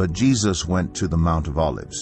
But Jesus went to the Mount of Olives.